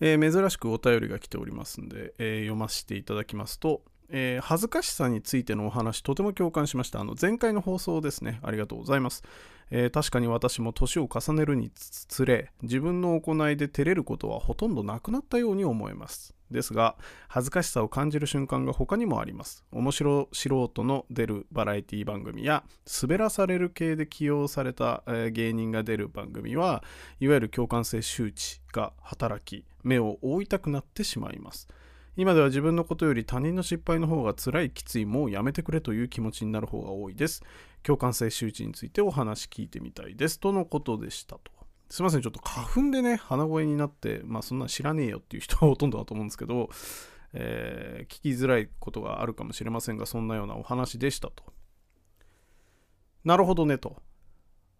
えー珍しくお便りが来ておりますんで、えー読ませていただきますと、えー恥ずかしさについてのお話とても共感しました。あの前回の放送ですね。ありがとうございます、えー確かに私も年を重ねるにつれ自分の行いで照れることはほとんどなくなったように思えます。ですが恥ずかしさを感じる瞬間が他にもあります。面白素人の出るバラエティ番組や滑らされる系で起用された、えー芸人が出る番組はいわゆる共感性周知が働き目を覆いたくなってしまいます。今では自分のことより他人の失敗の方が辛いきついもうやめてくれという気持ちになる方が多いです。共感性周知についてお話聞いてみたいです。とのことでしたと。すいませんちょっと花粉でね鼻声になってまあそんなん知らねえよっていう人はほとんどだと思うんですけど、えー聞きづらいことがあるかもしれませんがそんなようなお話でしたと。なるほどねと。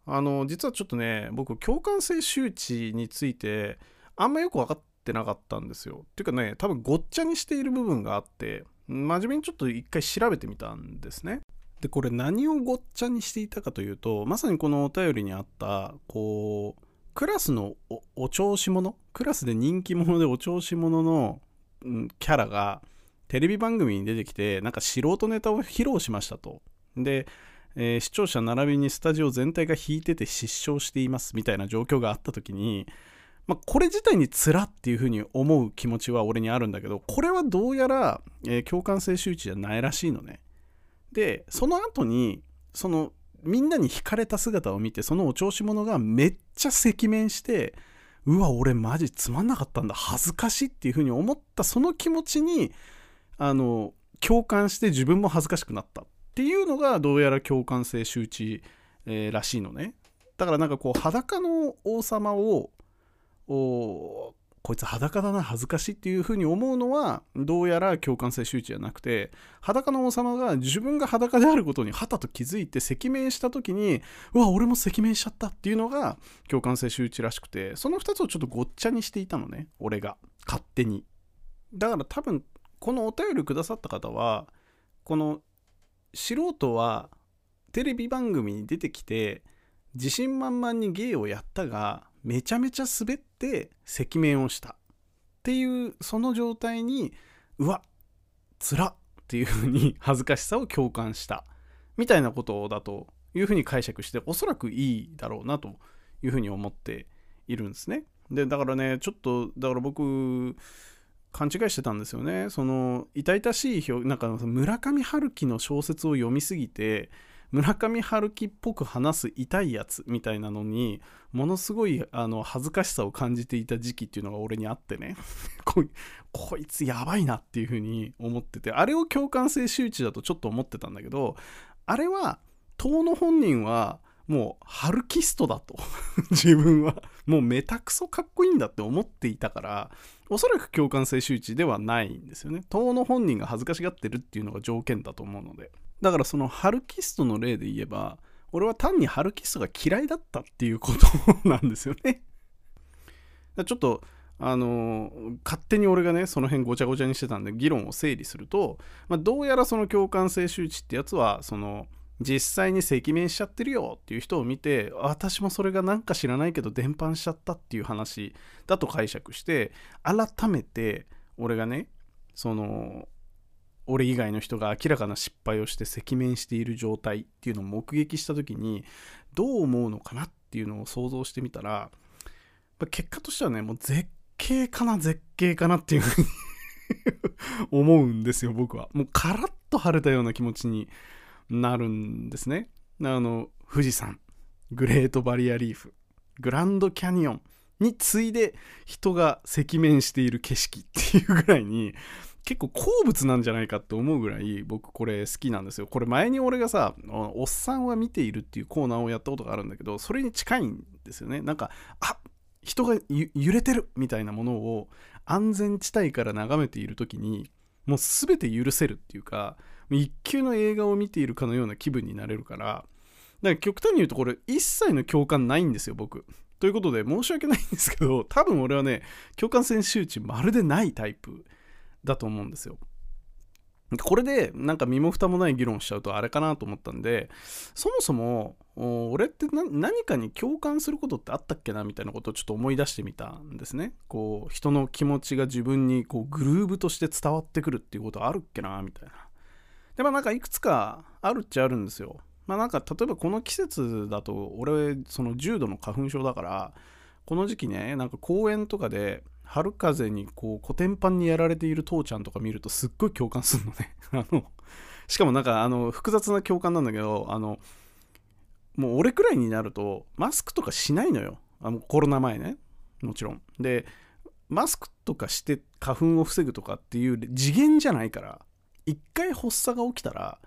あの実はちょっとね僕共感性周知についてあんまよく分かってなかったんですよ。っていうかね多分ごっちゃにしている部分があって真面目にちょっと一回調べてみたんですね。でこれ何をごっちゃにしていたかというとまさにこのお便りにあったこうクラスのおお調子者クラスで人気者でお調子者の、うんキャラがテレビ番組に出てきてなんか素人ネタを披露しましたと。で、えー視聴者並びにスタジオ全体が引いてて失笑していますみたいな状況があった時にまあ、これ自体につらっていう風に思う気持ちは俺にあるんだけどこれはどうやら、えー共感性周知じゃないらしいのね。でその後にそのみんなに惹かれた姿を見てそのお調子者がめっちゃ赤面してうわ俺マジつまんなかったんだ恥ずかしいっていう風に思ったその気持ちにあの共感して自分も恥ずかしくなった。っていうのがどうやら共感性周知、えーらしいのね。だからなんかこう裸の王様をおこいつ裸だな恥ずかしいっていう風に思うのはどうやら共感性周知じゃなくて裸の王様が自分が裸であることにはたと気づいて赤面した時にうわ俺も赤面しちゃったっていうのが共感性周知らしくてその2つをちょっとごっちゃにしていたのね俺が。勝手に。だから多分このお便りくださった方はこの素人はテレビ番組に出てきて自信満々に芸をやったがめちゃめちゃ滑って赤面をした。っていうその状態にうわつらっていう風に恥ずかしさを共感したみたいなことだという風に解釈しておそらくいいだろうなという風に思っているんですね。でだからねちょっとだから僕勘違いしてたんですよねその痛々しい表なんか村上春樹の小説を読みすぎて村上春樹っぽく話す痛いやつみたいなのにものすごいあの恥ずかしさを感じていた時期っていうのが俺にあってね。こいこいつやばいなっていう風に思っててあれを共感性周知だとちょっと思ってたんだけどあれは当の本人はもうハルキストだと。自分は。もうめたくそかっこいいんだって思っていたからおそらく共感性周知ではないんですよね。当の本人が恥ずかしがってるっていうのが条件だと思うので。だからそのハルキストの例で言えば俺は単にハルキストが嫌いだったっていうことなんですよね。ちょっとあの勝手に俺がねその辺ごちゃごちゃにしてたんで議論を整理すると、まあ、どうやらその共感性周知ってやつはその実際に赤面しちゃってるよっていう人を見て私もそれがなんか知らないけど伝播しちゃったっていう話だと解釈して改めて俺がねその俺以外の人が明らかな失敗をして赤面している状態っていうのを目撃した時にどう思うのかなっていうのを想像してみたら結果としてはねもう絶景かな絶景かなっていうふうに 思うんですよ僕は。もうカラッと晴れたような気持ちになるんですね。あの富士山グレートバリアリーフグランドキャニオンに次いで人が赤面している景色っていうぐらいに結構好物なんじゃないかって思うぐらい僕これ好きなんですよ。これ前に俺がさ「おっさんは見ている」っていうコーナーをやったことがあるんだけどそれに近いんですよね。なんかあ人が揺れてるみたいなものを安全地帯から眺めている時にもう全て許せるっていうか一級の映画を見ているかのような気分になれるからだから極端に言うとこれ一切の共感ないんですよ僕。ということで申し訳ないんですけど多分俺はね共感性周知まるでないタイプ。だと思うんですよ。これでなんか身も蓋もない議論しちゃうとあれかなと思ったんでそもそも俺って何かに共感することってあったっけなみたいなことをちょっと思い出してみたんですね。こう人の気持ちが自分にこうグルーブとして伝わってくるっていうことあるっけなみたいな。でまあなんかいくつかあるっちゃあるんですよ。まあなんか例えばこの季節だと俺その重度の花粉症だからこの時期ねなんか公園とかで春風にこうコテンパンにやられている父ちゃんとか見るとすっごい共感するのね。あのしかもなんかあの複雑な共感なんだけどあのもう俺くらいになるとマスクとかしないのよ。あのコロナ前ね。もちろん。でマスクとかして花粉を防ぐとかっていう次元じゃないから一回発作が起きたら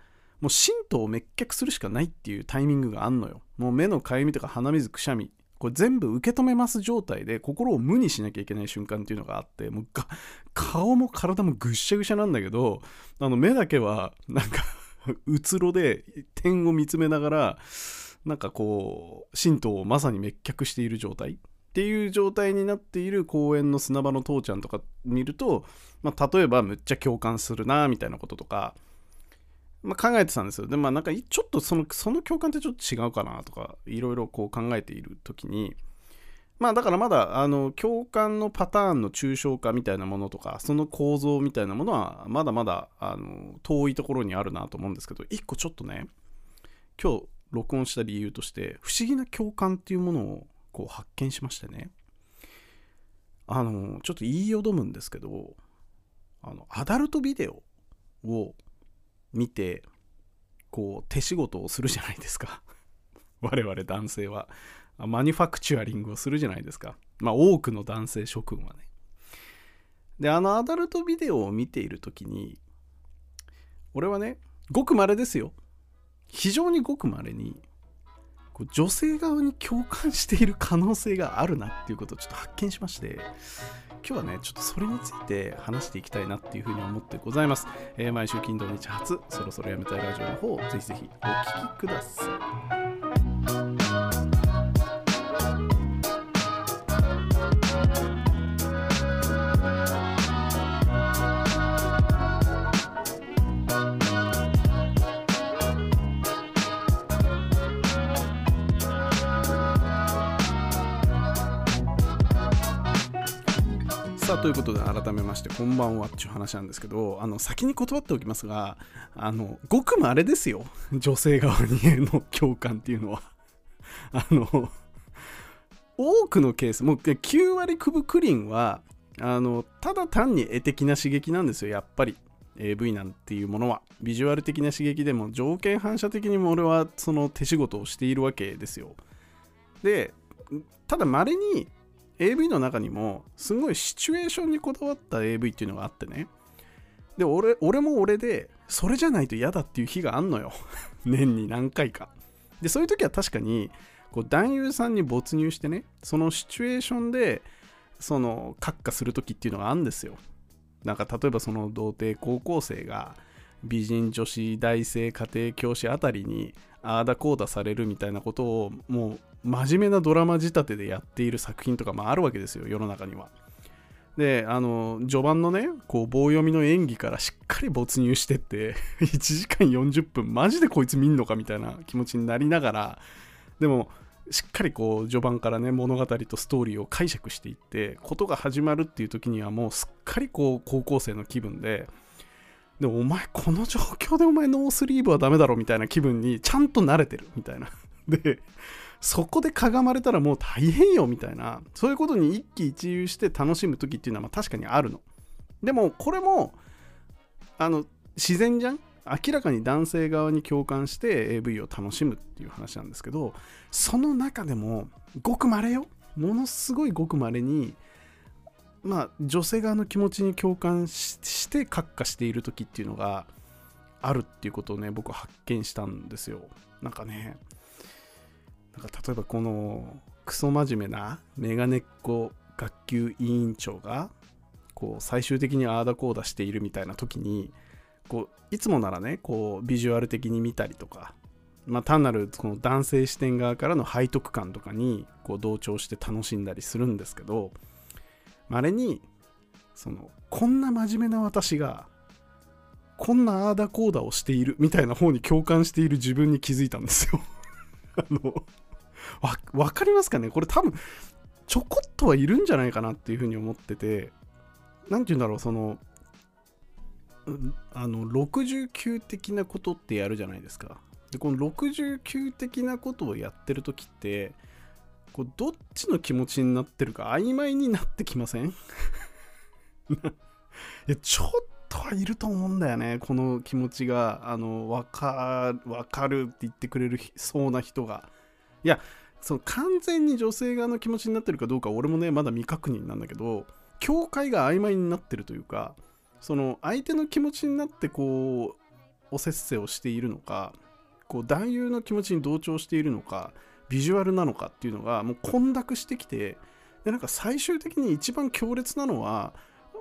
もう神道を滅却するしかないっていうタイミングがあんのよ。もう目のかゆみとか鼻水くしゃみ。これ全部受け止めます状態で心を無にしなきゃいけない瞬間っていうのがあってもう顔も体もぐっしゃぐしゃなんだけどあの目だけはなんかうつろで点を見つめながらなんかこう神道をまさに滅却している状態っていう状態になっている公園の砂場の父ちゃんとか見ると、まあ、例えばむっちゃ共感するなみたいなこととかまあ、考えてたんですよ。で、まあなんかちょっとそのその共感ってちょっと違うかなとか、いろいろこう考えている時に、まあだからまだあの共感のパターンの抽象化みたいなものとか、その構造みたいなものはまだまだあの遠いところにあるなと思うんですけど、一個ちょっとね、今日録音した理由として、不思議な共感っていうものをこう発見しましてね、あの、ちょっと言いよどむんですけど、あの、アダルトビデオを見てこう手仕事をするじゃないですか。我々男性は。マニュファクチュアリングをするじゃないですか。まあ多くの男性諸君はね。であのアダルトビデオを見ている時に俺はねごく稀ですよ。非常にごく稀に女性側に共感している可能性があるなっていうことをちょっと発見しまして今日はねちょっとそれについて話していきたいなっていうふうに思ってございます、えー、毎週金土日初そろそろやめたいラジオの方ぜひぜひお聴きください。ということで改めましてこんばんはっていう話なんですけどあの先に断っておきますがあのごくまれですよ女性側にの共感っていうのは。あの多くのケースもう9割9分クリンはあのただ単に絵的な刺激なんですよやっぱり。AV なんていうものは。ビジュアル的な刺激でも条件反射的にも俺はその手仕事をしているわけですよ。でただ稀に AV の中にもすごいシチュエーションにこだわった AV っていうのがあってね。で俺俺も俺でそれじゃないと嫌だっていう日があんのよ。年に何回か。でそういう時は確かにこう男優さんに没入してねそのシチュエーションでその閣下する時っていうのがあるんですよ。なんか例えばその童貞高校生が美人女子大生家庭教師あたりにああだこうだされるみたいなことをもう真面目なドラマ仕立てでやっている作品とかもあるわけですよ世の中には。であの序盤のねこう棒読みの演技からしっかり没入してって 1時間40分マジでこいつ見んのかみたいな気持ちになりながらでもしっかりこう序盤からね物語とストーリーを解釈していってことが始まるっていう時にはもうすっかりこう高校生の気分ででお前この状況でお前ノースリーブはダメだろみたいな気分にちゃんと慣れてるみたいな。でそこでかがまれたらもう大変よみたいな。そういうことに一喜一憂して楽しむ時っていうのはま確かにあるの。でもこれもあの自然じゃん？明らかに男性側に共感して AV を楽しむっていう話なんですけどその中でもごくまれよ。ものすごいごくまれにまあ女性側の気持ちに共感して閣下している時っていうのがあるっていうことをね僕は発見したんですよ。なんかねなんか例えばこのクソ真面目なメガネっ子学級委員長がこう最終的にああだこうだしているみたいな時にこういつもならねこうビジュアル的に見たりとか、まあ、単なるこの男性視点側からの背徳感とかにこう同調して楽しんだりするんですけどまれにそのこんな真面目な私がこんなあーだこーだをしているみたいな方に共感している自分に気づいたんですよ。あのわ分かりますかね？これ多分ちょこっとはいるんじゃないかなっていうふうに思ってて何て言うんだろうそのあの69的なことってやるじゃないですか。でこの69的なことをやってる時ってこうどっちの気持ちになってるか曖昧になってきません？いやちょっとはいると思うんだよねこの気持ちが。あの分か分かるって言ってくれるそうな人が。いやその完全に女性側の気持ちになってるかどうか俺もねまだ未確認なんだけど境界が曖昧になってるというかその相手の気持ちになってこうおせっせをしているのかこう男優の気持ちに同調しているのかビジュアルなのかっていうのがもう混濁してきてでなんか最終的に一番強烈なのは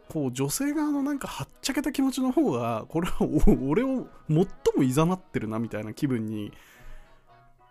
こう女性側のなんかはっちゃけた気持ちの方がこれは 俺を最もいざなってるなみたいな気分に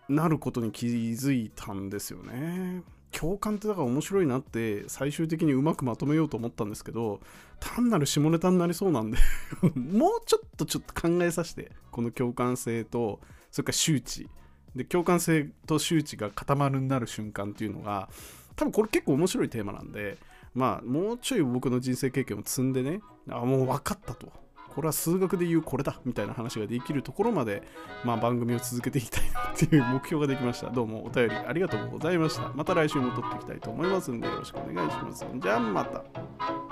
なることに気づいたんですよね。共感ってだから面白いなって最終的にうまくまとめようと思ったんですけど単なる下ネタになりそうなんで もうちょっとちょっと考えさせてこの共感性とそれから周知で共感性と周知が固まるになる瞬間っていうのが多分これ結構面白いテーマなんでまあもうちょい僕の人生経験を積んでねあもう分かったとこれは数学で言うこれだみたいな話ができるところまで、まあ、番組を続けていきたいなっていう目標ができました。どうもお便りありがとうございました。また来週も撮っていきたいと思いますんでよろしくお願いします。じゃあまた。